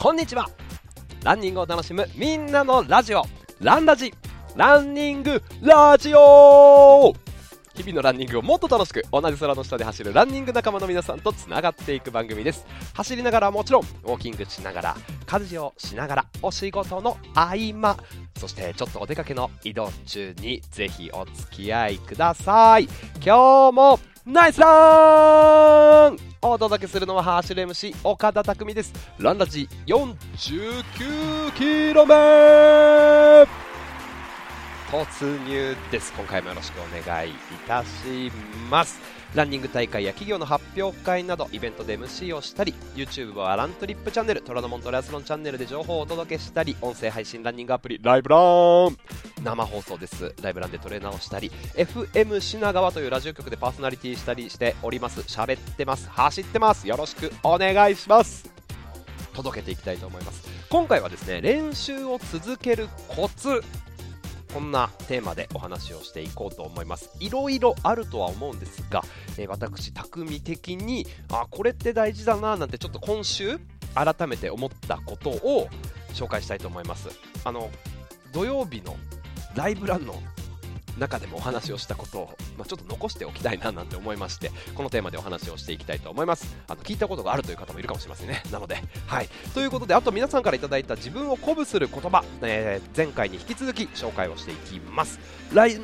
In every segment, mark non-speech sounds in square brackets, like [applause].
こんにちは。ランニングを楽しむみんなのラジオ。ランラジ。ランニングラジオ。日々のランニングをもっと楽しく同じ空の下で走るランニング仲間の皆さんとつながっていく番組です。走りながらもちろんウォーキングしながら家事をしながらお仕事の合間そしてちょっとお出かけの移動中にぜひお付き合いください。今日もナイスラン。お届けするのはハーシュル MC 岡田匠です。ランラジ49キロ突入です。今回もよろしくお願いいたします。ランニング大会や企業の発表会などイベントで MC をしたり YouTube はラントリップチャンネル虎ノ門トライアスロンチャンネルで情報をお届けしたり音声配信ランニングアプリライブラン。生放送です。ライブランでトレーナーをしたり FM 品川というラジオ局でパーソナリティしたりしております。喋ってます。走ってます。よろしくお願いします。届けていきたいと思います。今回はですね練習を続けるコツこんなテーマでお話をしていこうと思います。いろいろあるとは思うんですが、えー、私匠的にあこれって大事だななんてちょっと今週改めて思ったことを紹介したいと思います。あの土曜日のライブランの中でもお話をしたことを、まあ、ちょっと残しておきたいななんて思いましてこのテーマでお話をしていきたいと思います。あの聞いたことがあるという方もいるかもしれませんね。なのではい。ということであと皆さんから頂いた自分を鼓舞する言葉、えー、前回に引き続き紹介をしていきます。LINE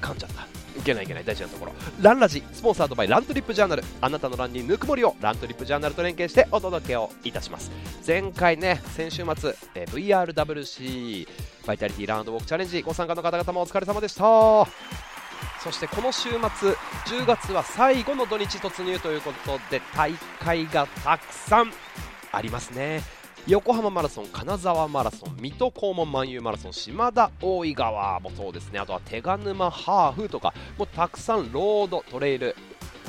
噛んじゃった。いけないいけない大事なところ。ランラジスポンサードバイラントリップジャーナル。あなたのランにぬくもりをラントリップジャーナルと連携してお届けをいたします。前回ね先週末、え、VRWC バイタリティラウンドウォークチャレンジご参加の方々もお疲れ様でした。そしてこの週末10月は最後の土日突入ということで大会がたくさんありますね。横浜マラソン、金沢マラソン、水戸黄門万有マラソン、島田大井川もそうですね、あとは手賀沼ハーフとか、もうたくさんロード、トレイル、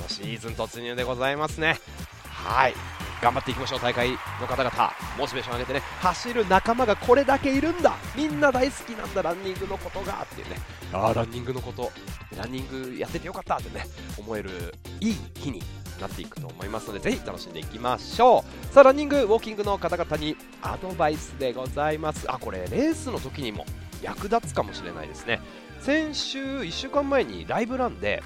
シーズン突入でございますね。はい。頑張っていきましょう大会の方々。モチベーション上げてね。走る仲間がこれだけいるんだ。みんな大好きなんだ。ランニングのことがっていうね。ああランニングのこと。ランニングやっててよかった。ってね思えるいい日になっていくと思いますのでぜひ楽しんでいきましょう。さあランニングウォーキングの方々にアドバイスでございます。あこれレースの時にも役立つかもしれないですね。先週1週間前にライブランで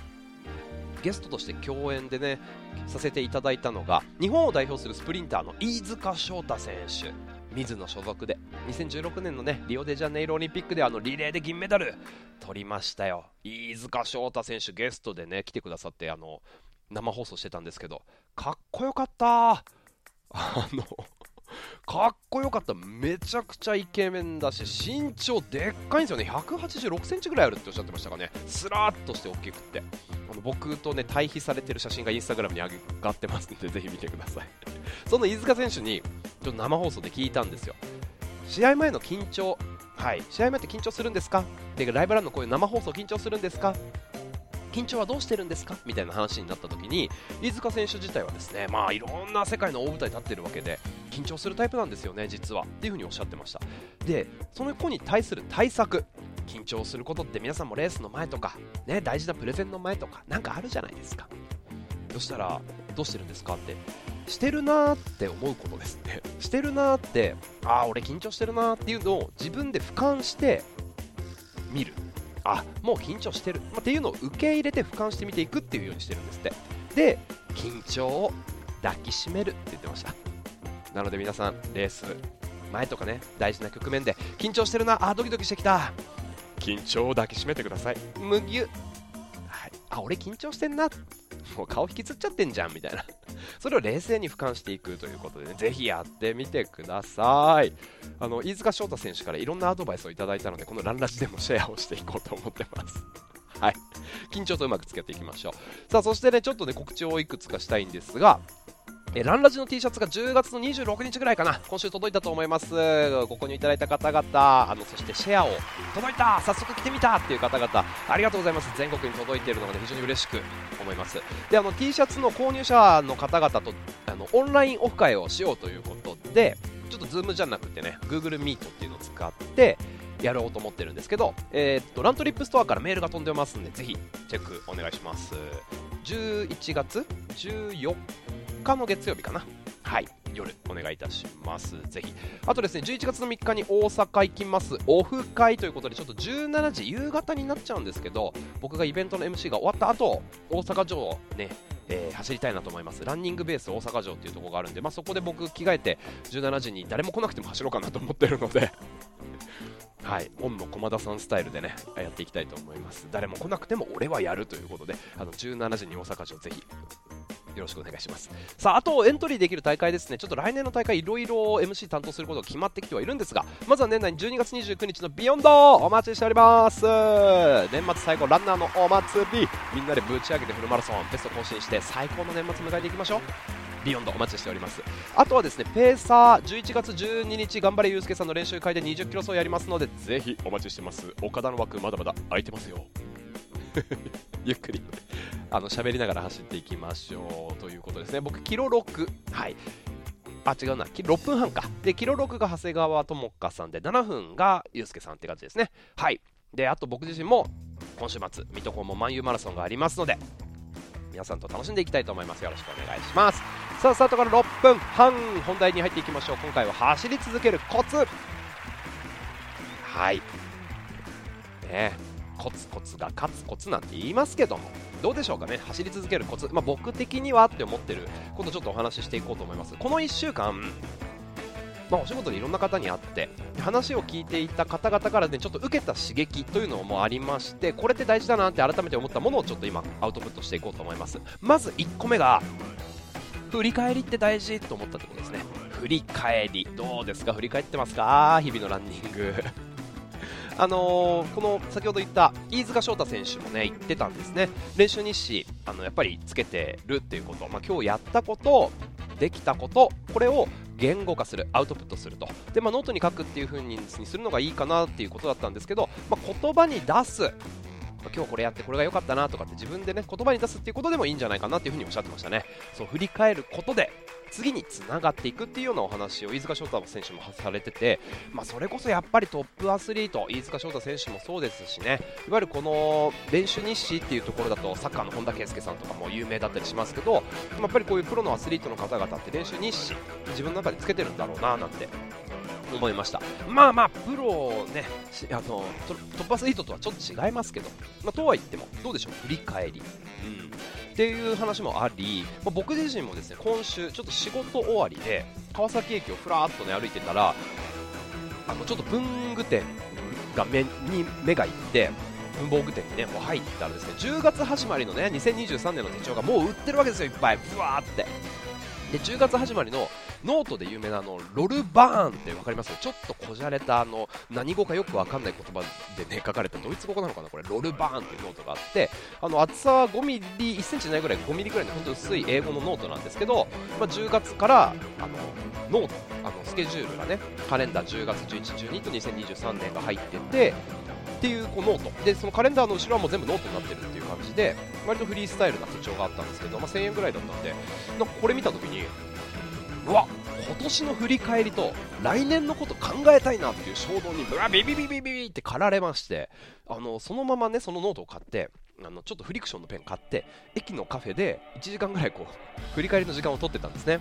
ゲストとして共演でねさせていただいたのが日本を代表するスプリンターの飯塚翔太選手。水野所属で2016年のねリオデジャネイロオリンピックであのリレーで銀メダル取りましたよ。飯塚翔太選手ゲストでね来てくださってあの生放送してたんですけどかっこよかった。あのかっこよかった、めちゃくちゃイケメンだし、身長でっかいんですよね、186センチぐらいあるっておっしゃってましたかね、スラーっとして大きくって、あの僕とね対比されてる写真がインスタグラムに上がってますんで、ぜひ見てください。[laughs] その飯塚選手にちょっと生放送で聞いたんですよ、試合前の緊張、はい、試合前って緊張するんですか？でライブランのこういう生放送緊張するんですか？緊張はどうしてるんですか？みたいな話になった時に飯塚選手自体はですねまあいろんな世界の大舞台に立ってるわけで緊張するタイプなんですよね実は。っていうふうにおっしゃってました。でその子に対する対策緊張することって皆さんもレースの前とかね大事なプレゼンの前とかなんかあるじゃないですか。そしたらどうしてるんですか？ってしてるなーって思うことですねしてるなーってああ俺緊張してるなーっていうのを自分で俯瞰して見る。あもう緊張してる、まあ、っていうのを受け入れて俯瞰してみていくっていうようにしてるんですって。で緊張を抱きしめるって言ってました。なので皆さんレース前とかね大事な局面で緊張してるなあドキドキしてきた。緊張を抱きしめてください。むぎゅあ俺緊張してんなもう顔引きつっちゃってんじゃんみたいな [laughs] それを冷静に俯瞰していくということでね、ぜひやってみてください。あの、飯塚翔太選手からいろんなアドバイスをいただいたので、このランラジでもシェアをしていこうと思ってます。[laughs] はい。緊張とうまくつけていきましょう。さあ、そしてね、ちょっとね、告知をいくつかしたいんですが、えランラジの T シャツが10月の26日ぐらいかな、今週届いたと思います。ご購入いただいた方々、あのそしてシェアを届いた、早速着てみたっていう方々、ありがとうございます。全国に届いているのが、ね、非常に嬉しく思います。で、あの T シャツの購入者の方々とあのオンラインオフ会をしようということで、ちょっと Zoom じゃなくてね、Google Meet っていうのを使って、やろうと思ってるんですけど、えー、っと Runtrip Store からメールが飛んでますんでぜひチェックお願いします11月？14日の月曜日かな。はい。夜お願いいたします。ぜひ。あとですね11月の3日に大阪行きます。オフ会ということでちょっと17時夕方になっちゃうんですけど僕がイベントの MC が終わった後大阪城をねえー、走りたいなと思います。ランニングベース大阪城っていうところがあるんで、まあ、そこで僕着替えて17時に誰も来なくても走ろうかなと思ってるので [laughs] はい、オンの駒田さんスタイルでねやっていきたいと思います。誰も来なくても俺はやるということであの17時に大阪城ぜひよろしくお願いします。さああとエントリーできる大会ですね。ちょっと来年の大会いろいろ MC 担当することが決まってきてはいるんですがまずは年内に12月29日のビヨンドお待ちしております。年末最後ランナーのお祭り。みんなでぶち上げてフルマラソンベスト更新して最高の年末迎えていきましょう。ビヨンドお待ちしております。あとはですねペーサー11月12日頑張れゆうすけさんの練習会で20キロ走やりますのでぜひお待ちしてます。岡田の枠まだまだ空いてますよ。[laughs] ゆっくりあの喋りながら走っていきましょうということですね。僕キロ6はい。あ違うな。6分半か。でキロ6が長谷川智香さんで7分がゆうすけさんって感じですね。はい。であと僕自身も今週末水戸黄門万有マラソンがありますので皆さんと楽しんでいきたいと思います。よろしくお願いします。さあスタートから6分半本題に入っていきましょう。今回は走り続けるコツ。はい。ね。コツコツが勝つコツなんて言いますけどもどうでしょうかね走り続けるコツ、まあ、僕的にはって思ってることちょっとお話ししていこうと思います。この1週間まあ、お仕事でいろんな方に会って話を聞いていた方々からねちょっと受けた刺激というのもありましてこれって大事だなって改めて思ったものをちょっと今アウトプットしていこうと思います。まず1個目が振り返りって大事と思ったところですね。振り返り。どうですか？振り返ってますか？日々のランニング。あのー、この先ほど言った飯塚翔太選手もね言ってたんですね。練習日誌あのやっぱりつけてるっていうこと、まあ、今日やったことできたことこれを言語化するアウトプットすると。で、まあ、ノートに書くっていう風にするのがいいかなっていうことだったんですけど、まあ、言葉に出す今日これやってこれが良かったなとかって自分でね言葉に出すっていうことでもいいんじゃないかなっていうふうにおっしゃってましたね。そう振り返ることで次につながっていくっていうようなお話を飯塚翔太選手もされてて、まあ、それこそやっぱりトップアスリート飯塚翔太選手もそうですしね。いわゆるこの練習日誌っていうところだとサッカーの本田圭佑さんとかも有名だったりしますけどやっぱりこういうプロのアスリートの方々って練習日誌自分の中でつけてるんだろうななんて思いました。まあまあプロねあのトップアスリートとはちょっと違いますけど、まあ、とは言ってもどうでしょう？振り返り、うん、っていう話もあり、まあ、僕自身もですね今週ちょっと仕事終わりで川崎駅をふらっとね歩いてたらあのちょっと文具店が目に目がいって文房具店にねもう入ったらですね10月始まりのね2023年の手帳がもう売ってるわけですよいっぱい。ブワーって。で10月始まりのノートで有名なあのロルバーンって分かります？ちょっとこじゃれたあの何語かよく分かんない言葉でね書かれたドイツ語なのかなこれ。ロルバーンっていうノートがあってあの厚さは5ミリ1センチないぐらい5ミリぐらいの本当薄い A5のノートなんですけど、まあ、10月からあのノートあのスケジュールがねカレンダー10月11、12と2023年が入っててっていうこうノート。でそのカレンダーの後ろはもう全部ノートになってるっていう感じで割とフリースタイルな手帳があったんですけど、まあ、1000円ぐらいだったんでなんかこれ見た時にうわ今年の振り返りと来年のこと考えたいなっていう衝動にブラビビビビビビって駆られましてあのそのままねそのノートを買ってあのちょっとフリクションのペン買って駅のカフェで1時間ぐらいこう振り返りの時間を取ってたんですね。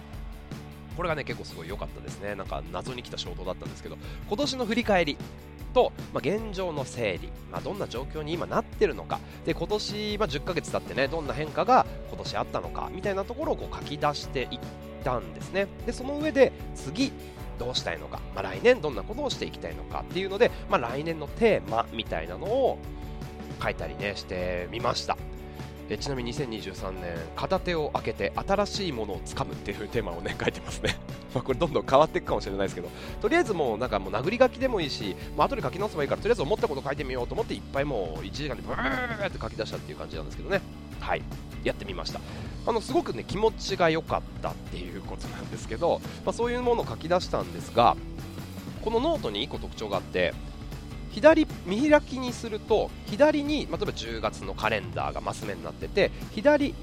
これがね結構すごい良かったですね。なんか謎に来た衝動だったんですけど今年の振り返り。と、まあ、現状の整理、まあ、どんな状況に今なってるのか。で今年、まあ、10ヶ月経ってねどんな変化が今年あったのかみたいなところをこう書き出していったんですね。でその上で次どうしたいのか、まあ、来年どんなことをしていきたいのかっていうので、まあ、来年のテーマみたいなのを書いたりねしてみました。えちなみに2023年片手を開けて新しいものをつかむっていうテーマをね書いてますね。[laughs] まこれどんどん変わっていくかもしれないですけど。とりあえずもうなんかもう殴り書きでもいいし、まあ後で書き直せばいいからとりあえず思ったこと書いてみようと思っていっぱいもう1時間でブーって書き出したっていう感じなんですけどね。はい。やってみました。あのすごくね気持ちが良かったっていうことなんですけど、まあ、そういうものを書き出したんですがこのノートに1個特徴があって左見開きにすると左に、例えば10月のカレンダーがマス目になってて左ん？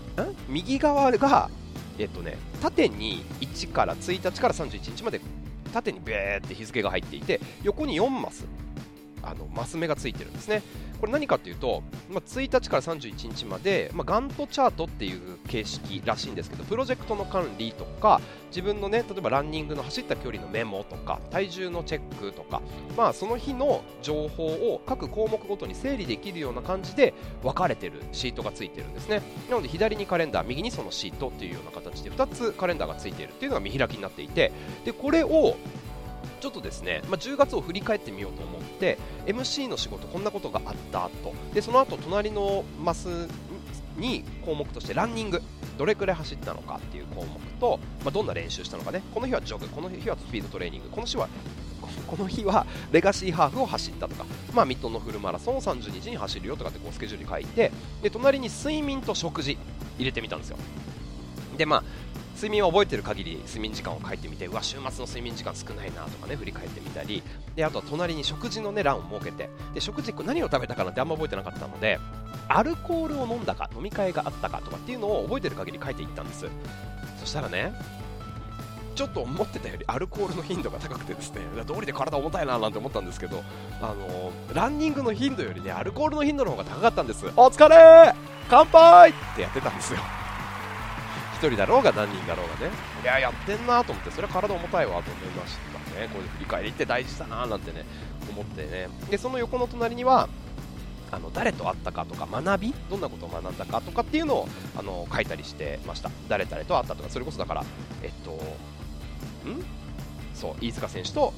右側が、えっとね、縦に1から1日から31日まで縦にベーって日付が入っていて横に4マス。あのマス目がついてるんですね。これ何かっていうと、まあ、1日から31日まで、まあ、ガントチャートっていう形式らしいんですけど、プロジェクトの管理とか、自分のね、例えばランニングの走った距離のメモとか、体重のチェックとか、まあ、その日の情報を各項目ごとに整理できるような感じで分かれてるシートがついてるんですね。なので、左にカレンダー、右にそのシートっていうような形で2つカレンダーがついているっていうのが見開きになっていて、でこれをちょっとですね、まあ、10月を振り返ってみようと思って MC の仕事こんなことがあったと。でその後隣のマスに項目としてランニングどれくらい走ったのかっていう項目と、まあ、どんな練習したのかね。この日はジョグこの日はスピードトレーニングこの日はこの日はレガシーハーフを走ったとか、まあ、ミッドのフルマラソンを30日に走るよとかってこうスケジュール書いてで隣に睡眠と食事入れてみたんですよ。でまあ睡眠を覚えてる限り睡眠時間を書いてみてうわ週末の睡眠時間少ないなとかね振り返ってみたり。であとは隣に食事の、ね、欄を設けて。で食事何を食べたかなってあんま覚えてなかったのでアルコールを飲んだか飲み会があったかとかっていうのを覚えてる限り書いていったんです。そしたらねちょっと思ってたよりアルコールの頻度が高くてですね道理で体重たいななんて思ったんですけどあのランニングの頻度よりねアルコールの頻度の方が高かったんです。お疲れ乾杯!ってやってたんですよ。1人だろうが何人だろうがね。いややってんなと思ってそれは体重たいわと思いましたね。こういう振り返りって大事だななんてね思ってね。でその横の隣にはあの誰と会ったかとか学び？どんなことを学んだかとかっていうのをあの書いたりしてました。誰々と会ったとかそれこそだからえっとん？そう飯塚選手と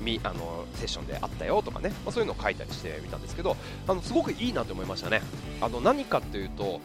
みあのセッションであったよとかね、まあ、そういうのを書いたりしてみたんですけどあのすごくいいなと思いましたね。あの何かというと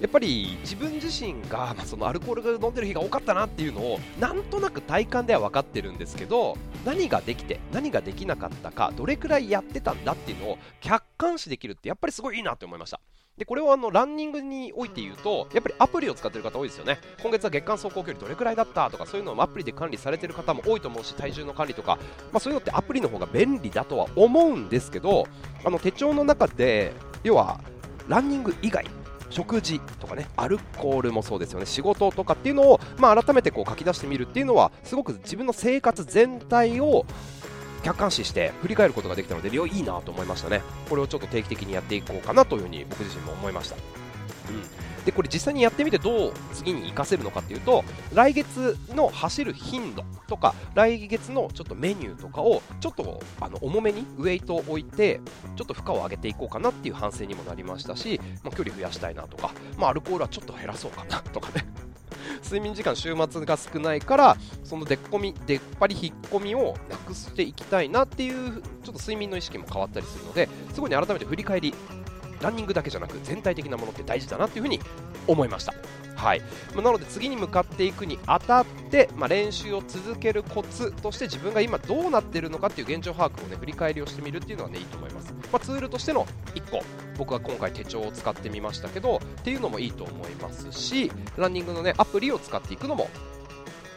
やっぱり自分自身が、まあ、そのアルコールが飲んでる日が多かったなっていうのをなんとなく体感では分かってるんですけど何ができて何ができなかったかどれくらいやってたんだっていうのを客観視できるってやっぱりすごいいいなって思いました。でこれはあのランニングにおいて言うとやっぱりアプリを使ってる方多いですよね。今月は月間走行距離どれくらいだったとかそういうのをアプリで管理されてる方も多いと思うし体重の管理とか、まあ、そういうのってアプリの方が便利だとは思うんですけどあの手帳の中で要はランニング以外食事とかねアルコールもそうですよね。仕事とかっていうのを、まあ、改めてこう書き出してみるっていうのはすごく自分の生活全体を客観視して振り返ることができたのでいいなと思いましたね。これをちょっと定期的にやっていこうかなというふうに僕自身も思いました、うん、でこれ実際にやってみてどう次に活かせるのかっていうと来月の走る頻度とか来月のちょっとメニューとかをちょっとあの重めにウェイトを置いてちょっと負荷を上げていこうかなっていう反省にもなりましたし、まあ、距離増やしたいなとか、まあ、アルコールはちょっと減らそうかなとかね。[laughs] 睡眠時間週末が少ないからその出っ込み出っ張り引っ込みをなくしていきたいなっていうちょっと睡眠の意識も変わったりするのですごいね改めて振り返りランニングだけじゃなく全体的なものって大事だなっていうふうに思いました。はい、なので次に向かっていくにあたって、まあ、練習を続けるコツとして自分が今どうなっているのかっていう現状把握をね振り返りをしてみるっていうのはねいいと思います、まあ、ツールとしての1個僕は今回手帳を使ってみましたけどっていうのもいいと思いますしランニングのねアプリを使っていくのも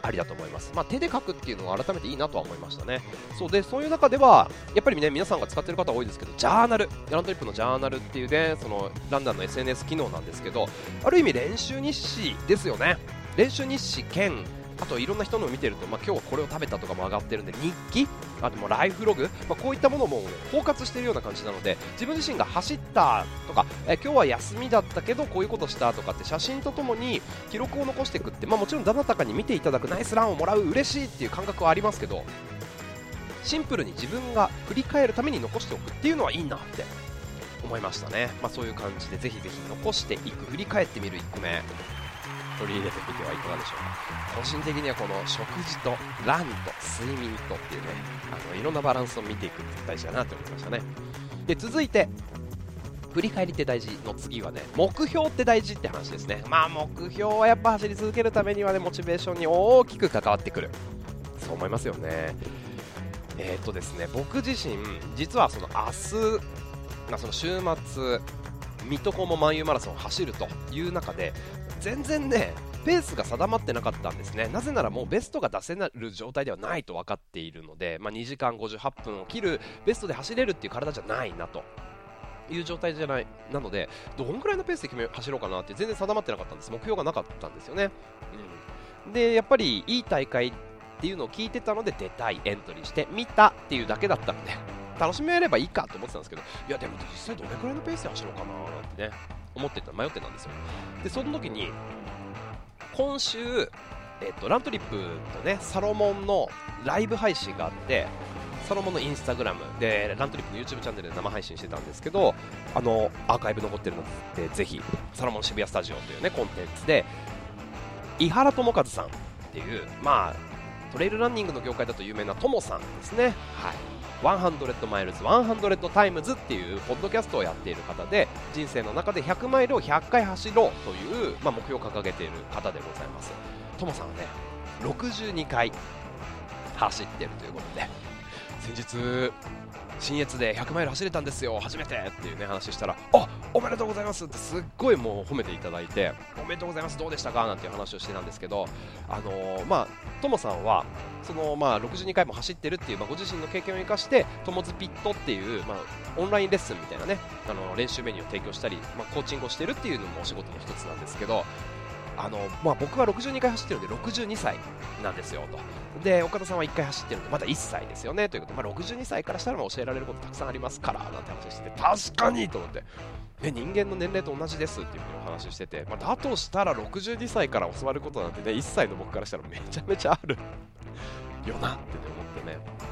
ありだと思います。まあ、手で書くっていうのは改めていいなとは思いましたね。そうで、そういう中では、やっぱりね、皆さんが使ってる方多いですけど、ジャーナル、ラントリップのジャーナルっていうね、そのランダムの SNS 機能なんですけど、ある意味練習日誌ですよね。練習日誌兼あといろんな人のを見てると、まあ、今日これを食べたとかも上がってるんで日記？あでもライフログ、まあ、こういったものも包括しているような感じなので自分自身が走ったとか、え今日は休みだったけどこういうことしたとかって写真とともに記録を残していくって、まあ、もちろんどなたかに見ていただくナイスランをもらう嬉しいっていう感覚はありますけどシンプルに自分が振り返るために残しておくっていうのはいいなって思いましたね、まあ、そういう感じでぜひぜひ残していく。振り返ってみる1個目。取り入れてみてはいかがでしょう。か個人的にはこの食事とランと睡眠とっていうねあのいろんなバランスを見ていくって大事だなって思いましたね。で続いて振り返りって大事の次はね目標って大事って話ですね。まあ目標はやっぱ走り続けるためにはねモチベーションに大きく関わってくる。そう思いますよね。えっー、とですね僕自身実はその明日、まあ、その週末水戸黄門万有マラソンを走るという中で全然ねペースが定まってなかったんですね。なぜならもうベストが出せる状態ではないと分かっているので、まあ、2時間58分を切るベストで走れるっていう体じゃないなという状態じゃないなのでどんくらいのペースで決め走ろうかなって全然定まってなかったんです。目標がなかったんですよね、うん、でやっぱりいい大会っていうのを聞いてたので出たいエントリーして見たっていうだけだったので楽しめればいいかと思ってたんですけどいやでも実際どれくらいのペースで走ろうかななんてね。思ってた迷ってたんですよ。でその時に今週えっと、ラントリップとねサロモンのライブ配信があってサロモンのインスタグラムでラントリップの YouTube チャンネルで生配信してたんですけどあのアーカイブ残ってるのでぜひサロモン渋谷スタジオというねコンテンツで井原智和さんっていうまあトレイルランニングの業界だと有名なトモさんですね。はい。100 miles 100 times っていうポッドキャストをやっている方で人生の中で100マイルを100回走ろうという、まあ、目標を掲げている方でございます。トモさんはね62回走ってるということで先日新越で100マイル走れたんですよ初めて。っていうね話したらあおめでとうございますってすっごいもう褒めていただいておめでとうございますどうでしたか？なんていう話をしてたんですけどあのー、まあともさんはそのまあ62回も走ってるっていう、まあ、ご自身の経験を生かしてともずピットっていう、まあ、オンラインレッスンみたいなねあの練習メニューを提供したり、まあ、コーチングをしてるっていうのもお仕事の一つなんですけどあの、まあ、僕は62回走ってるんで62歳なんですよと。で岡田さんは1回走ってるんでまだ1歳ですよね。ということで、まあ、62歳からしたら教えられることたくさんありますからなんて話してて確かにと思って。人間の年齢と同じですっていうふうにお話ししてて、まあ、だとしたら62歳から教わることなんてね1歳の僕からしたらめちゃめちゃあるよなって、ね、思ってね。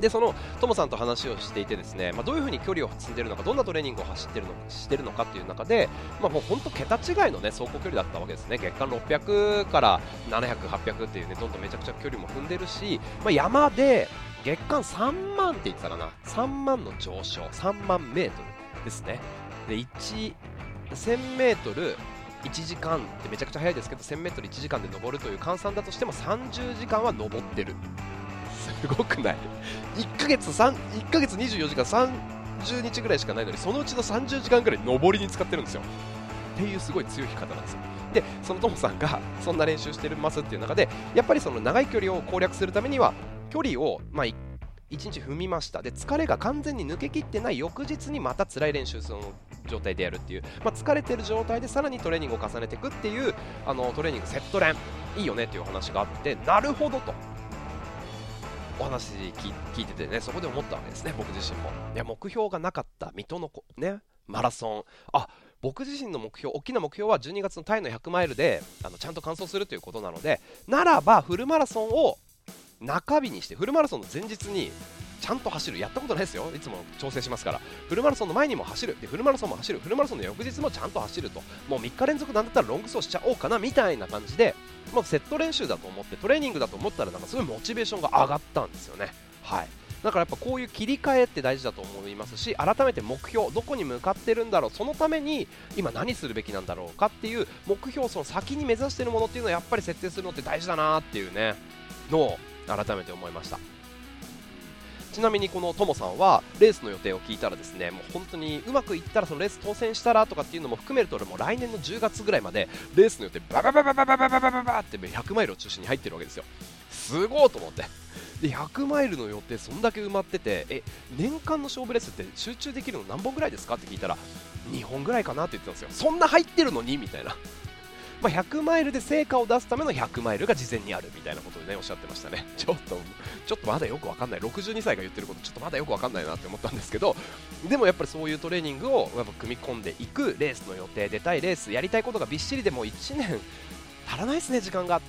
でそのトモさんと話をしていてですね、まあ、どういうふうに距離を積んでいるのかどんなトレーニングを走ってるのしてるのかっていう中で、まあ、もう本当桁違いの、ね、走行距離だったわけですね。月間600から700、800っていうねどんどんめちゃくちゃ距離も踏んでるし、まあ、山で月間3万って言ってたかな。3万の上昇3万メートルですね。で1000メートル1時間ってめちゃくちゃ速いですけど 1000m1 時間で登るという換算だとしても30時間は登ってる。すごくない？1ヶ月3 1ヶ月24時間30日ぐらいしかないのにそのうちの30時間ぐらい上りに使ってるんですよ。っていうすごい強い方なんですよ。でそのトモさんがそんな練習してますっていう中でやっぱりその長い距離を攻略するためには距離を、まあ、1日踏みました。で疲れが完全に抜けきってない翌日にまた辛い練習その状態でやるっていう、まあ、疲れてる状態でさらにトレーニングを重ねていくっていうあのトレーニングセット練。いいよねっていう話があってなるほどと。お話聞いててねそこで思ったわけですね僕自身も。いや目標がなかった水戸のねマラソン。あ僕自身の目標大きな目標は12月のタイの100マイルであのちゃんと完走するということなのでならばフルマラソンを中日にしてフルマラソンの前日にちゃんと走る。やったことないですよ。いつも調整しますから。フルマラソンの前にも走る。でフルマラソンも走る。フルマラソンの翌日もちゃんと走ると。もう3日連続なんだったらロング走しちゃおうかなみたいな感じでもうセット練習だと思ってトレーニングだと思ったらなんかすごいモチベーションが上がったんですよね。はい。だからやっぱこういう切り替えって大事だと思いますし改めて目標どこに向かってるんだろう。そのために今何するべきなんだろうかっていう目標その先に目指しているものっていうのをやっぱり設定するのって大事だなっていうねのを改めて思いました。ちなみにこのともさんはレースの予定を聞いたらですねもう本当にうまくいったらそのレース当選したらとかっていうのも含めると俺も来年の10月ぐらいまでレースの予定バババババババババババって100マイルを中心に入ってるわけですよすごいと思ってで100マイルの予定そんだけ埋まっててえ年間の勝負レースって集中できるの何本ぐらいですかって聞いたら2本ぐらいかなって言ってたんですよそんな入ってるのにみたいなまあ、100マイルで成果を出すための100マイルが事前にあるみたいなことでねおっしゃってましたね。[laughs] ちょっとちょっとまだよくわかんない。62歳が言ってることちょっとまだよくわかんないなって思ったんですけどでもやっぱりそういうトレーニングをやっぱ組み込んでいくレースの予定出たいレースやりたいことがびっしりでも1年足らないですね時間が。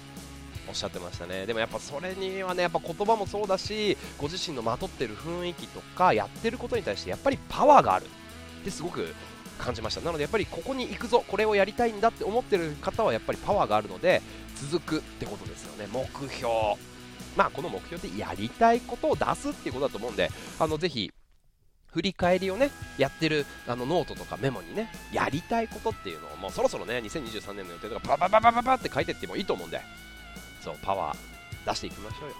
おっしゃってましたね。でもやっぱそれにはねやっぱ言葉もそうだしご自身のまとってる雰囲気とかやってることに対してやっぱりパワーがある。ってすごく感じました。なのでやっぱりここに行くぞこれをやりたいんだって思ってる方はやっぱりパワーがあるので続くってことですよね。目標。まあこの目標でやりたいことを出すっていうことだと思うんであのぜひ振り返りをねやってるあのノートとかメモにねやりたいことっていうのをもうそろそろね2023年の予定とかババババババって書いてってもいいと思うんで。そうパワー出していきましょうよ。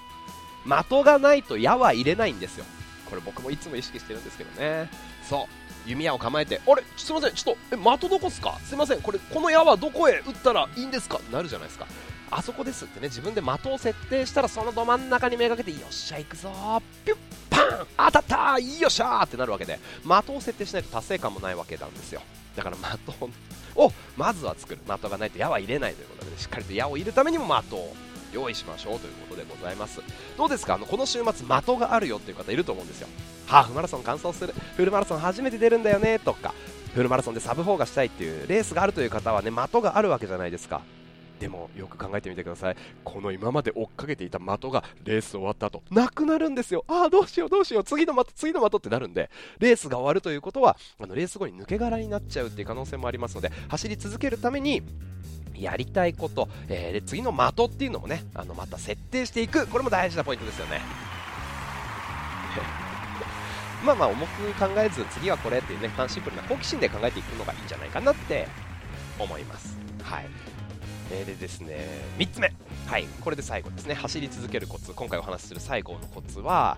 的がないと矢は入れないんですよ。これ僕もいつも意識してるんですけどね。そう。弓矢を構えてあれ？すいません。ちょっとえ的どこっすか？すいません。これこの矢はどこへ打ったらいいんですか？なるじゃないですか。あそこですってね。自分で的を設定したらそのど真ん中にめがけてよっしゃ行くぞピュッパン。当たったよっしゃーってなるわけで。的を設定しないと達成感もないわけなんですよ。だから的をまずは作る。的がないと矢は入れないということでねしっかりと矢を入れるためにも的を用意しましょうということでございます。どうですか？あのこの週末的があるよっていう方いると思うんですよ。ハーフマラソン完走する。フルマラソン初めて出るんだよねとか。フルマラソンでサブ4がしたいっていうレースがあるという方はね的があるわけじゃないですか。でもよく考えてみてください。この今まで追っかけていた的がレース終わった後なくなるんですよ。ああどうしようどうしよう。次の的次の的ってなるんで。レースが終わるということはあのレース後に抜け殻になっちゃうっていう可能性もありますので走り続けるためにやりたいこと、えー、で次の的っていうのもねあのまた設定していく。これも大事なポイントですよね。[laughs] まあまあ重く考えず次はこれっていうねシンプルな好奇心で考えていくのがいいんじゃないかなって思います。はい。えー、でですね3つ目。はい。これで最後ですね。走り続けるコツ。今回お話しする最後のコツは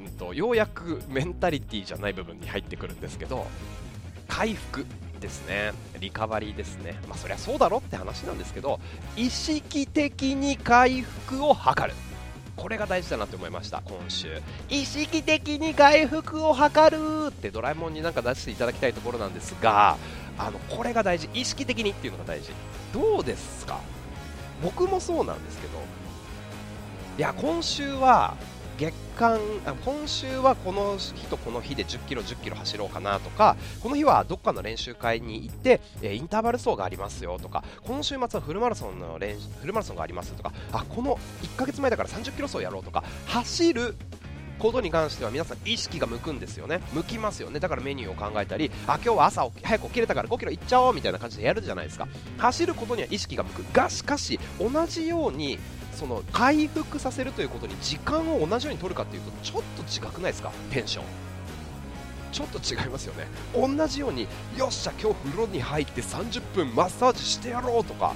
うんとようやくメンタリティじゃない部分に入ってくるんですけど回復。ですね。リカバリーですね。まあそりゃそうだろって話なんですけど意識的に回復を図る。これが大事だなって思いました今週。意識的に回復を図るってドラえもんになんか出していただきたいところなんですがあのこれが大事。意識的にっていうのが大事。どうですか？僕もそうなんですけど。いや今週は月間今週はこの日とこの日で10キロ10キロ走ろうかなとかこの日はどっかの練習会に行って、えインターバル走がありますよとかこの週末はフルマラソンの練フルマラソンがありますとかあこの1ヶ月前だから30キロ走やろうとか走ることに関しては皆さん意識が向くんですよね。向きますよね。だからメニューを考えたりあ今日は朝早く起きれたから5キロ行っちゃおうみたいな感じでやるじゃないですか。走ることには意識が向く。がしかし同じようにその回復させるということに時間を同じように取るかっていうとちょっと違くないですか？テンション。ちょっと違いますよね。同じようによっしゃ今日風呂に入って30分マッサージしてやろうとか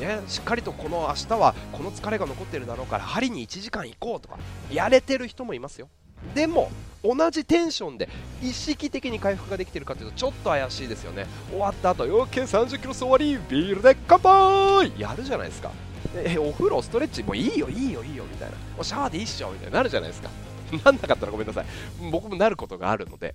ね、しっかりとこの明日はこの疲れが残ってるだろうから針に1時間行こうとかやれてる人もいますよ。でも同じテンションで意識的に回復ができてるかというとちょっと怪しいですよね。終わった後よけ30キロ終わりビールで乾杯！やるじゃないですか。えお風呂ストレッチもういいよいいよいいよみたいな。もうシャワーでいいっしょみたいになるじゃないですか。[laughs] なんなかったらごめんなさい。僕もなることがあるので。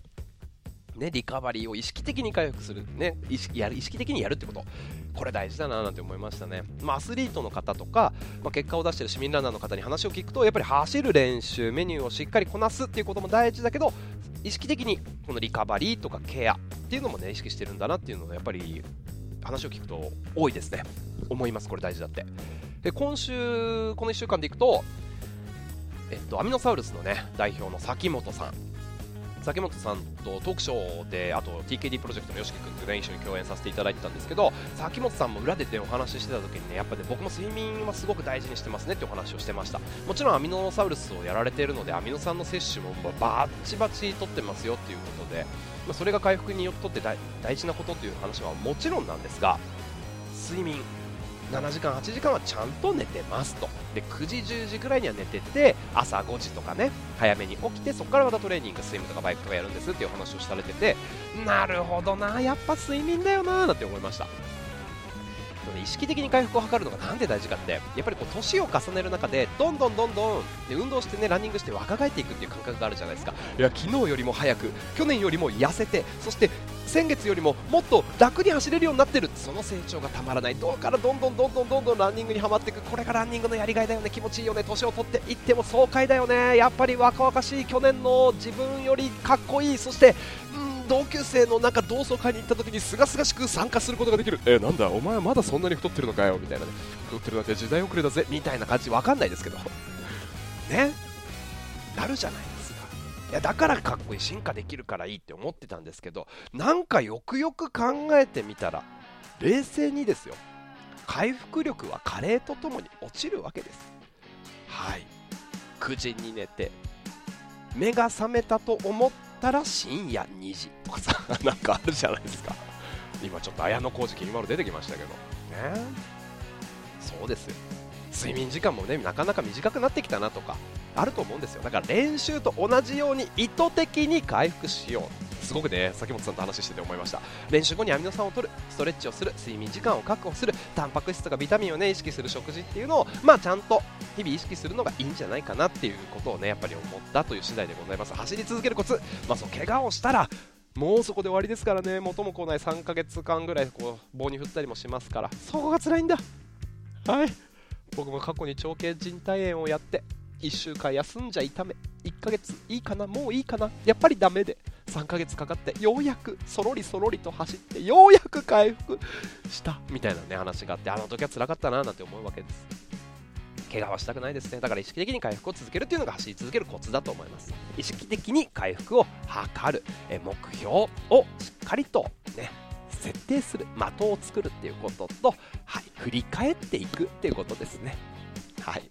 ね、リカバリーを意識的に回復する、ね、意識やる意識的にやるってこと、これ大事だななんて思いましたね。まあ、アスリートの方とか、まあ、結果を出してる市民ランナーの方に話を聞くと、やっぱり走る練習、メニューをしっかりこなすっていうことも大事だけど、意識的にこのリカバリーとかケアっていうのもね、意識してるんだなっていうのがやっぱり話を聞くと多いですね。思います、これ大事だって。で今週、この1週間でいくと、えっと、アミノサウルスのね代表の崎本さん。崎本さんとトークショーであと TKD プロジェクトの YOSHIKI 君とね一緒に共演させていただいてたんですけど崎本さんも裏で、ね、お話ししてた時にねやっぱね僕も睡眠はすごく大事にしてますねってお話をしてました。もちろんアミノサウルスをやられているのでアミノ酸の摂取もバッチバチとってますよっていうことで、まあ、それが回復によって大事なことっていう話はもちろんなんですが睡眠。7時間8時間はちゃんと寝てますと。で9時10時ぐらいには寝てて朝5時とかね早めに起きてそこからまたトレーニングスイムとかバイクとかやるんですっていう話をされててなるほどなやっぱ睡眠だよなーなんて思いました。意識的に回復を図るのがなんで大事かってやっぱりこう年を重ねる中でどんどんどんどんで運動してねランニングして若返っていくっていう感覚があるじゃないですか。いや昨日よりも早く去年よりも痩せてそして先月よりももっと楽に走れるようになってる。その成長がたまらない。どうからどんどんどんどんどんどんランニングにはまっていく。これがランニングのやりがいだよね。気持ちいいよね。年を取っていっても爽快だよね。やっぱり若々しい去年の自分よりかっこいい。そして同級生のなんか同窓会に行った時にすがすがしく参加することができる。えなんだお前はまだそんなに太ってるのかよみたいなね。太ってるなんて時代遅れだぜみたいな感じ。わかんないですけど。[laughs] ね。なるじゃないですか。いやだからかっこいい進化できるからいいって思ってたんですけどなんかよくよく考えてみたら冷静にですよ。回復力は加齢とともに落ちるわけです。はい。9時に寝て目が覚めたと思ったら深夜2時とかさ [laughs] なんかあるじゃないですか。今ちょっと綾小路きみまろ出てきましたけど。ね。そうですよ。睡眠時間もねなかなか短くなってきたなとかあると思うんですよ。だから練習と同じように意図的に回復しよう。すごくね崎本さんと話してて思いました。練習後にアミノ酸を取るストレッチをする睡眠時間を確保するタンパク質とかビタミンをね意識する食事っていうのをまあちゃんと日々意識するのがいいんじゃないかなっていうことをねやっぱり思ったという次第でございます。走り続けるコツ。まあそう怪我をしたらもうそこで終わりですからね。元も来ない3ヶ月間ぐらいこう棒に振ったりもしますから。そこが辛いんだ。はい。僕も過去に長径靭帯炎をやって1週間休んじゃ痛め1ヶ月いいかなもういいかなやっぱりダメで3ヶ月かかってようやくそろりそろりと走ってようやく回復したみたいなね話があってあの時は辛かったななんて思うわけです。怪我はしたくないですね。だから意識的に回復を続けるっていうのが走り続けるコツだと思います。意識的に回復を図るえ目標をしっかりとね設定する的を作るっていうことと、はい、振り返っていくっていうことですね。はい。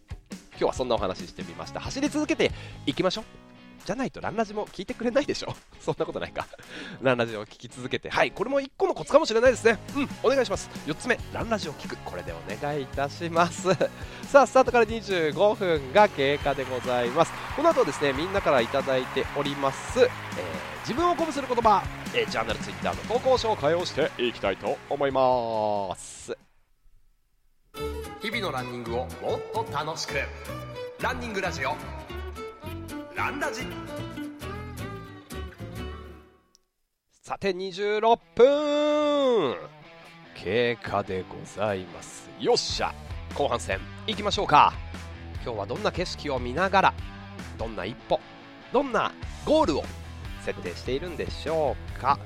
今日はそんなお話ししてみました。走り続けていきましょう。じゃないとランラジも聞いてくれないでしょ？[laughs] そんなことないか。[laughs] ランラジを聞き続けて。はいこれも1個のコツかもしれないですね。うんお願いします。4つ目ランラジを聞く。これでお願いいたします。[laughs] さあスタートから25分が経過でございます。この後ですねみんなから頂いております、えー、自分を鼓舞する言葉、えー、ジャーナルツイッターの投稿紹介をしていきたいと思います。日々のランニングをもっと楽しく。ランニングラジオ。ランラジ。さて26分。経過でございます。よっしゃ。後半戦いきましょうか。今日はどんな景色を見ながらどんな一歩どんなゴールを設定しているんでしょうか。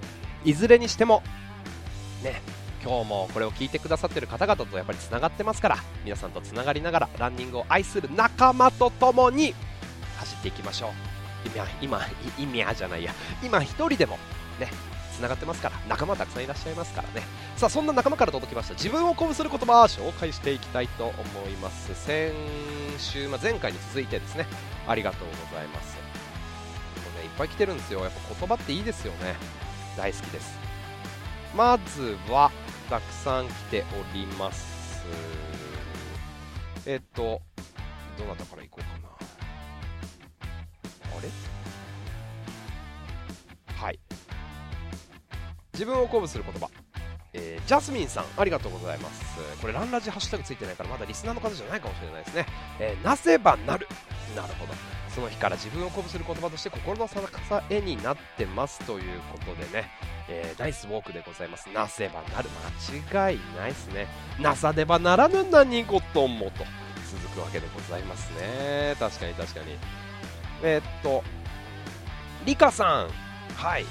いずれにしてもね今日もこれを聞いてくださってる方々とやっぱりつながってますから皆さんとつながりながらランニングを愛する仲間と共に走っていきましょう。今今今じゃないや。今1人でもねつながってますから。仲間たくさんいらっしゃいますからね。さあそんな仲間から届きました。自分を鼓舞する言葉紹介していきたいと思います。先週、まあ、前回に続いてですね。ありがとうございます。もうねいっぱい来てるんですよ。やっぱ言葉っていいですよね。大好きです。まずはたくさん来ております。えっとどなたからいこう自分を鼓舞する言葉えー、ジャスミンさん、ありがとうございます。これ、ランラジハッシュタグついてないから、まだリスナーの方じゃないかもしれないですね。えー、なせばなる。なるほど。その日から自分を鼓舞する言葉として心の支えになってますということでね、えー、ナイスウォークでございます。なせばなる。間違いないですね。なさねばならぬ何事もと続くわけでございますね。確かに確かに。えー、っと、リカさん。はい。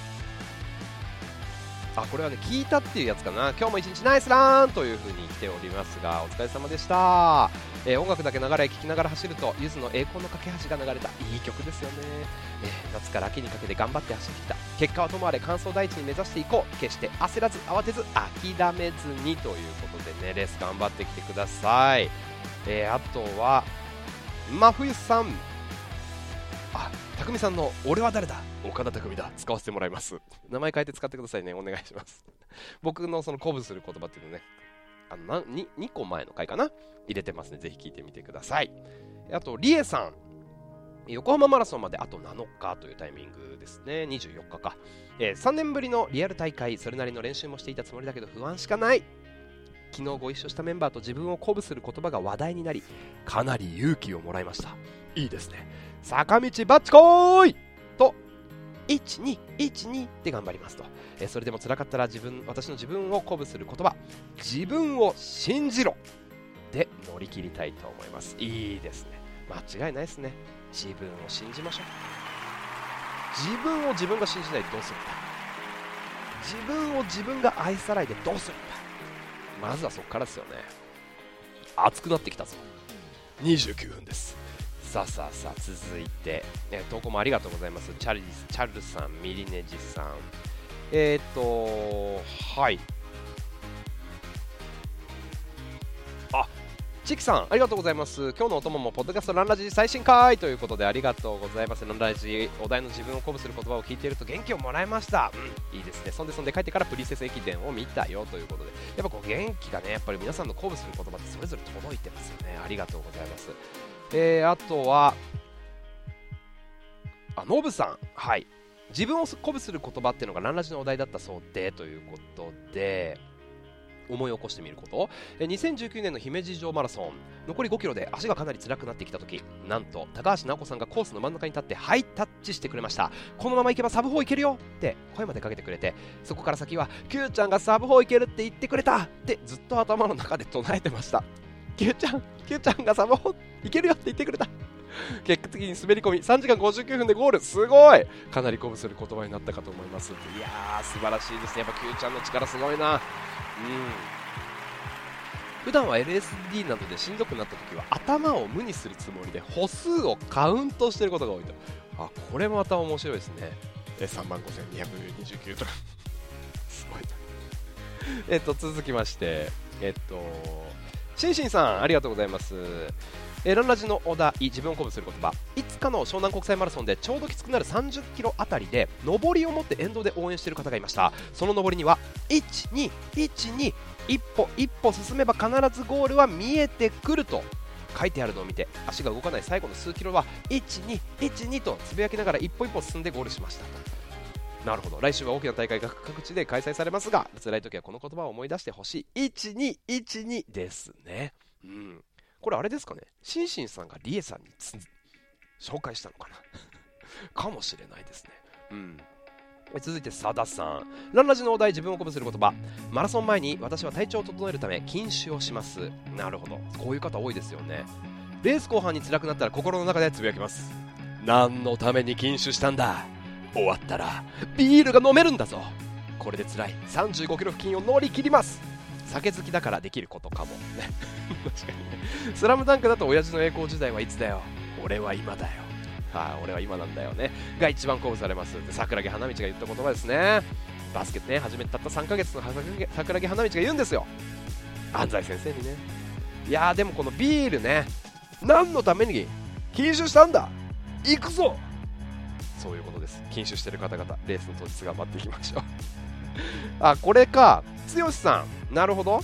あ、これはね、聞いたっていうやつかな。今日も一日ナイスランという風に来ておりますが、お疲れ様でした。えー、音楽だけ流れ聴きながら走るとゆずの栄光の架け橋が流れた。いい曲ですよね、えー、夏から秋にかけて頑張って走ってきた。結果はともあれ乾燥第一に目指していこう。決して焦らず慌てず諦めずにということでねレース頑張ってきてください、えー、あとは真冬さん。あ匠さんの俺は誰だ？岡田匠だ使わせてもらいます名前変えて使ってくださいねお願いします [laughs] 僕のその鼓舞する言葉っていうのねあの 2, 2個前の回かな？入れてますね。ぜひ聞いてみてください。あと、リエさん。横浜マラソンまであと7日というタイミングですね。24日か。えー、3年ぶりのリアル大会、それなりの練習もしていたつもりだけど不安しかない。昨日ご一緒したメンバーと自分を鼓舞する言葉が話題になり、かなり勇気をもらいました。いいですね。坂道バッチコーイ1、2、1、2って頑張りますと。えそれでも辛かったら自分私の自分を鼓舞する言葉自分を信じろで乗り切りたいと思います。いいですね。間違いないですね。自分を信じましょう。自分を自分が信じないでどうするんだ自分を自分が愛さないでどうするんだまずはそこからですよね。熱くなってきたぞ。29分です。さあさあさあ続いて、ね、投稿もありがとうございますチャリチャルさんミリネジさんえっ、と、はい。あ、チキさん、ありがとうございます。今日のお供も、ポッドキャストランラジ最新回ということで、ありがとうございます。ランラジ、お題の自分を鼓舞する言葉を聞いていると元気をもらいました。うん、いいですね。そんでそんで帰ってからプリンセス駅伝を見たよということで、やっぱこう元気がね、やっぱり皆さんの鼓舞する言葉ってそれぞれ届いてますよね。ありがとうございます。えー、あとは、あ、ノブさん、はい。自分を鼓舞する言葉っていうのがランラジのお題だったそうでということで思い起こしてみること。2019年の姫路城マラソン。残り5キロで足がかなり辛くなってきた時なんと高橋尚子さんがコースの真ん中に立ってハイタッチしてくれました。このまま行けばサブ4いけるよ。って声までかけてくれてそこから先は Q ちゃんがサブ4いけるって言ってくれた。ってずっと頭の中で唱えてました。Q ちゃん Q ちゃんがサボいけるよって言ってくれた。[laughs] 結果的に滑り込み3時間59分でゴール。すごい。かなり鼓舞する言葉になったかと思います。いやー素晴らしいですね。やっぱ Q ちゃんの力すごいな。うん。普段は LSD などでしんどくなった時は頭を無にするつもりで歩数をカウントしてることが多いと。あこれもまた面白いですね。3万5229と。か [laughs] すごいえっと続きましてえっとシンシンさんありがとうございます。えー、ランラジのお題自分を鼓舞する言葉。いつかの湘南国際マラソンでちょうどきつくなる30キロあたりで上りを持って沿道で応援している方がいました。その上りには1212一歩一歩進めば必ずゴールは見えてくると書いてあるのを見て足が動かない最後の数キロは1212とつぶやきながら一歩一歩進んでゴールしました。なるほど。来週は大きな大会が各地で開催されますが辛い時はこの言葉を思い出してほしい。1212ですね。うん。これあれですかね。シンシンさんがリエさんに紹介したのかな。[laughs] かもしれないですね。うん。続いて佐田さん。ランラジのお題自分を鼓舞する言葉。マラソン前に私は体調を整えるため禁酒をします。なるほど。こういう方多いですよね。レース後半に辛くなったら心の中でつぶやきます。何のために禁酒したんだ。終わったらビールが飲めるんだぞ。これで辛い。35キロ付近を乗り切ります。酒好きだからできることかも。[laughs] ね。確かにね。スラムダンクだと親父の栄光時代はいつだよ。俺は今だよ。はい、俺は今なんだよね。が一番鼓舞されます。で桜木花道が言った言葉ですね。バスケね始めてたった3ヶ月の桜木花道が言うんですよ。安西先生にね。いやでもこのビールね何のために禁酒したんだ。行くぞ。そういうことです。禁酒してる方々レースの当日頑張っていきましょう。あこれか。剛さん。なるほど。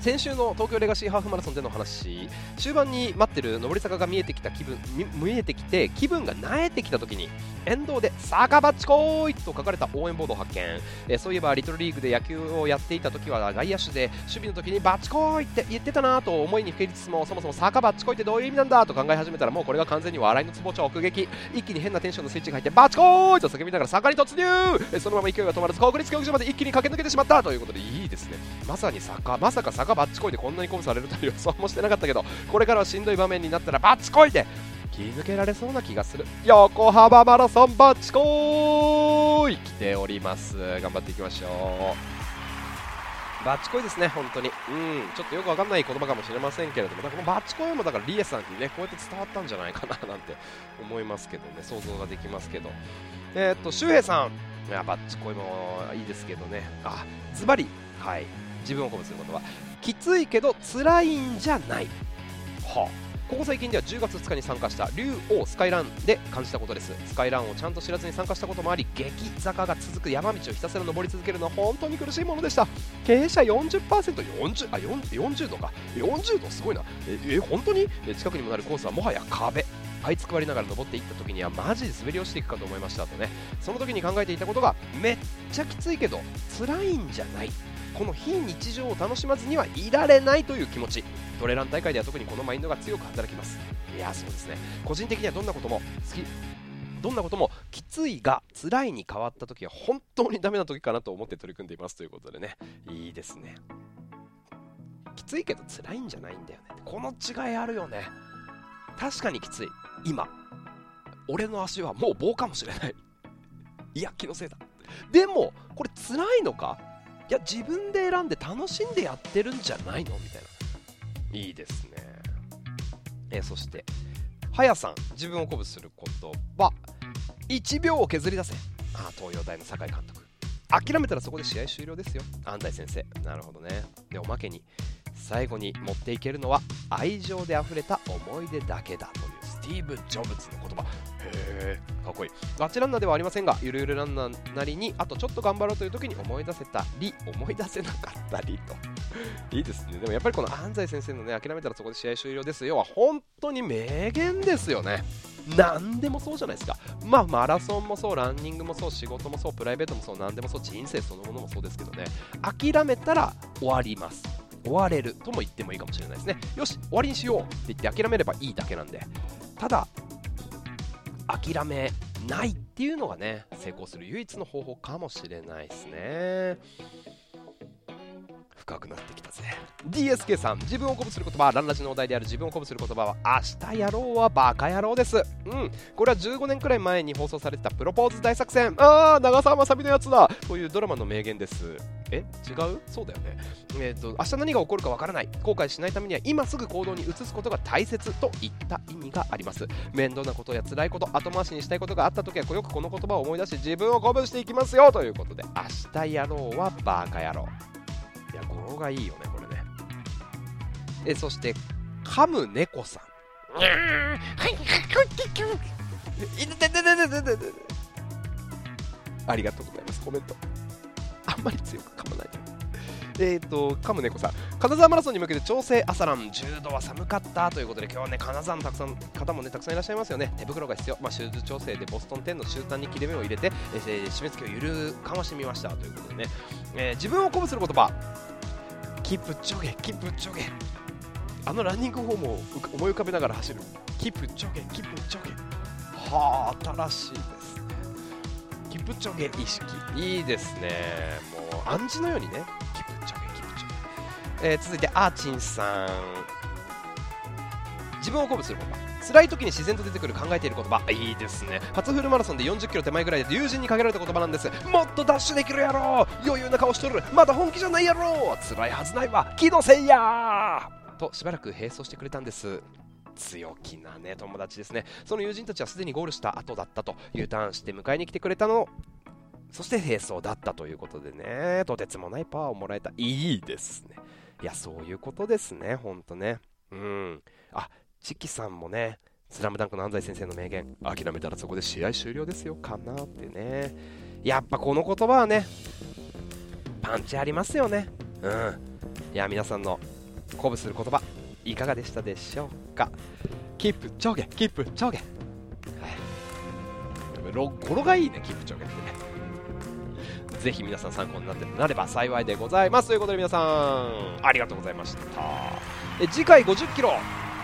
先週の東京レガシーハーフマラソンでの話終盤に待ってる上り坂が見えてきた気分見えてきて気分が慣れてきた時に沿道で「坂バッチコーイ!」と書かれた応援ボードを発見、え、そういえばリトルリーグで野球をやっていた時は外野手で守備の時に「バッチコーイ!」って言ってたなと思いにふけりつつもそもそも坂バッチコーイってどういう意味なんだと考え始めたらもうこれが完全に笑いのツボ直撃一気に変なテンションのスイッチが入って「バッチコーイ!」と叫びながら坂に突入、え、そのまま勢いが止まらず国立競技場まで一気に駆け抜けてしまったということでいいですねまさに坂まさか坂バッチコイでこんなに鼓舞されるという予想もしてなかったけどこれからはしんどい場面になったらバッチコイで切り抜けられそうな気がする。横浜マラソンバッチコイ来ております。頑張っていきましょう。バッチコイですね、本当に。うん、ちょっとよくわかんない言葉かもしれませんけれども、このバッチコイもだからリエさんにね、こうやって伝わったんじゃないかななんて思いますけどね、想像ができますけど。えー、っと、周平さん、いや、バッチコイもいいですけどね、あ、ズバリ、はい、自分を鼓舞する言葉。きついけど辛いんじゃない。はあ。ここ最近では10月2日に参加した竜王スカイランで感じたことです。スカイランをちゃんと知らずに参加したこともあり激坂が続く山道をひたすら登り続けるのは本当に苦しいものでした。傾斜 40%40 あ 40, 度か。40度すごいな。ええ本当に？近くにもなるコースはもはや壁。這いつくばりながら登っていった時にはマジで滑り落ちていくかと思いましたとね。その時に考えていたことがめっちゃきついけど辛いんじゃないこの非日常を楽しまずにはいられないという気持ち。トレラン大会では特にこのマインドが強く働きます。いやそうですね。個人的にはどんなことも好きどんなこともきついが辛いに変わった時は本当にダメな時かなと思って取り組んでいますということでね。いいですね。きついけど辛いんじゃないんだよね。この違いあるよね。確かにきつい。今。俺の足はもう棒かもしれない。いや気のせいだ。でもこれ辛いのか？いや自分で選んで楽しんでやってるんじゃないの？みたいな。いいですね。えそしてはやさん自分を鼓舞する言葉。1秒を削り出せ。あ東洋大の酒井監督。諦めたらそこで試合終了ですよ。安西先生。なるほどね。でおまけに最後に持っていけるのは愛情であふれた思い出だけだというスティーブ・ジョブズの言葉。へえかっこいい。ガチランナーではありませんがゆるゆるランナーなりにあとちょっと頑張ろうという時に思い出せたり思い出せなかったりと。[laughs] いいですね。でもやっぱりこの安西先生のね諦めたらそこで試合終了ですよ。は本当に名言ですよね。何でもそうじゃないですか。まあマラソンもそうランニングもそう仕事もそうプライベートもそう何でもそう人生そのものもそうですけどね。諦めたら終わります。終われるとも言ってもいいかもしれないですね。よし終わりにしようって言って諦めればいいだけなんで。ただ諦めないっていうのがね成功する唯一の方法かもしれないですね。深くなってきたぜ。DSK さん自分を鼓舞する言葉ランラジのお題である自分を鼓舞する言葉は明日やろうはバカ野郎です。うん。これは15年くらい前に放送されてたプロポーズ大作戦。ああ長澤まさみのやつだ。というドラマの名言です。え？違う？そうだよね。えっ、ー、と明日何が起こるかわからない。後悔しないためには今すぐ行動に移すことが大切といった意味があります。面倒なことや辛いこと後回しにしたいことがあった時はよくこの言葉を思い出して自分を鼓舞していきますよ。ということで明日やろうはバカ野郎。いや語呂がいいよねこれね。えそして噛む猫さん。ありがとうござい。ますコメントあんまり強く噛まない。でえっ、ー、と、カムネコさん、金沢マラソンに向けて調整朝ラン、10度は寒かったということで、今日はね、金沢のたくさん方もね、たくさんいらっしゃいますよね。手袋が必要、まあ、シューズ調整でボストン10の終端に切れ目を入れて、えー、締め付けをゆる緩和してみましたということでね、えー、自分を鼓舞する言葉、キプチョゲ、キプチョゲ。あのランニングフォームを思い浮かべながら走る。キプチョゲ、キプチョゲ。はあ、新しいですね。キプチョゲ意識。いいですね。もう暗示のようにね、えー、続いてアーチンさん。自分を鼓舞する言葉。辛い時に自然と出てくる考えている言葉。いいですね。初フルマラソンで40キロ手前ぐらいで友人にかけられた言葉なんです。もっとダッシュできるやろ。余裕な顔しとる。まだ本気じゃないやろ。辛いはずないわ。気のせいや。としばらく並走してくれたんです。強気なね友達ですね。その友人たちはすでにゴールした後だったと U ターンして迎えに来てくれたの。そして並走だったということでね。とてつもないパワーをもらえた。いいですね。いや、そういうことですね、ほんとね。うん。あ、チキさんもね、スラムダンクの安西先生の名言、諦めたらそこで試合終了ですよ、かなってね。やっぱこの言葉はね、パンチありますよね。うん。いや、皆さんの鼓舞する言葉、いかがでしたでしょうか。キープ上下、キープ上下。はい。語呂がいいね、キープ上下ってね。ぜひ皆さん参考になってなれば幸いでございます。ということで皆さんありがとうございました。え次回50キロ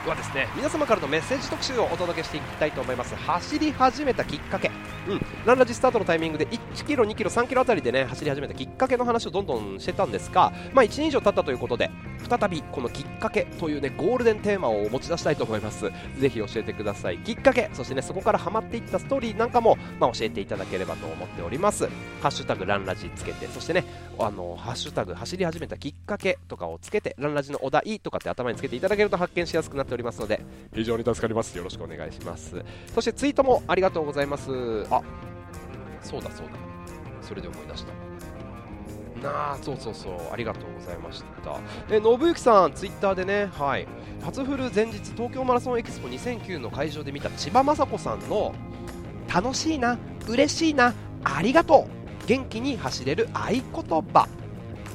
はですね皆様からのメッセージ特集をお届けしていきたいと思います。走り始めたきっかけ。うん。ランラジスタートのタイミングで1キロ2キロ3キロあたりでね走り始めたきっかけの話をどんどんしてたんですがまあ1年以上経ったということで再びこのきっかけというねゴールデンテーマを持ち出したいと思います。ぜひ教えてください。きっかけそしてねそこからハマっていったストーリーなんかも、まあ、教えていただければと思っております。ハッシュタグランラジつけてそしてねあのハッシュタグ走り始めたきっかけとかをつけてランラジのお題とかって頭につけていただけると発見しやすくなっておりますので非常に助かります。よろしくお願いします。そしてツイートもありがとうございます。あそうだそうだ。それで思い出した。あそうそうそうありがとうございました。で信行さんツイッターでねはい。初フル前日東京マラソンエキスポ2009の会場で見た千葉雅子さんの楽しいな嬉しいなありがとう元気に走れる合言葉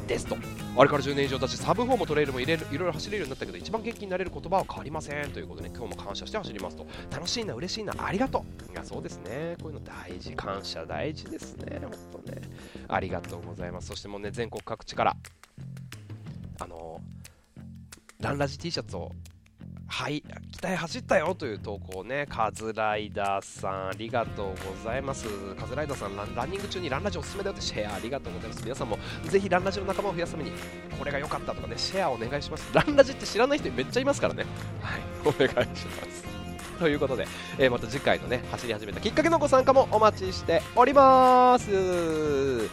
ですと。あれから10年以上経ちサブ4もトレイルもいろいろ走れるようになったけど一番元気になれる言葉は変わりませんということで、ね、今日も感謝して走りますと。楽しいな嬉しいなありがとう。いやそうですね。こういうの大事感謝大事ですね。本当ね。ありがとうございます。そしてもうね全国各地からあのランラジ T シャツをはい北へ走ったよという投稿ねカズライダーさんありがとうございます。カズライダーさんランランニング中にランラジおすすめだよってシェアありがとうございます。皆さんもぜひランラジの仲間を増やすためにこれが良かったとかねシェアお願いします。ランラジって知らない人めっちゃいますからね。はいお願いします。ということで、えー、また次回のね走り始めたきっかけのご参加もお待ちしております。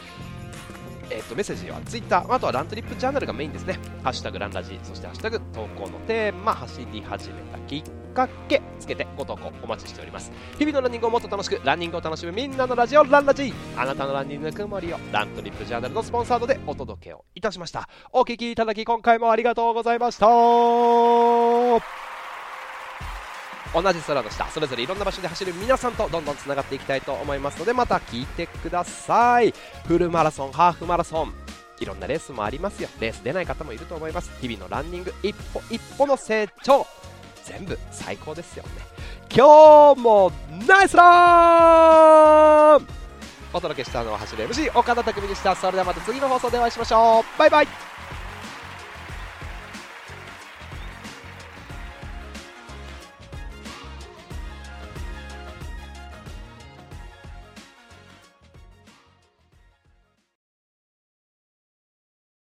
えーと、メッセージはツイッターあとはラントリップジャーナルがメインですね。ハッシュタグランラジ、そしてハッシュタグ投稿のテーマ、走り始めたきっかけ、つけてご投稿お待ちしております。日々のランニングをもっと楽しく、ランニングを楽しむみんなのラジオ、ランラジ。あなたのランニングの曇りを、ラントリップジャーナルのスポンサードでお届けをいたしました。お聴きいただき、今回もありがとうございました。同じ空の下それぞれいろんな場所で走る皆さんとどんどんつながっていきたいと思いますのでまた聞いてください。フルマラソンハーフマラソン。いろんなレースもありますよ。レース出ない方もいると思います。日々のランニング一歩一歩の成長。全部最高ですよね。今日もナイスラン！お届けしたのは走る MC 岡田匠でした。それではまた次の放送でお会いしましょう。バイバイ。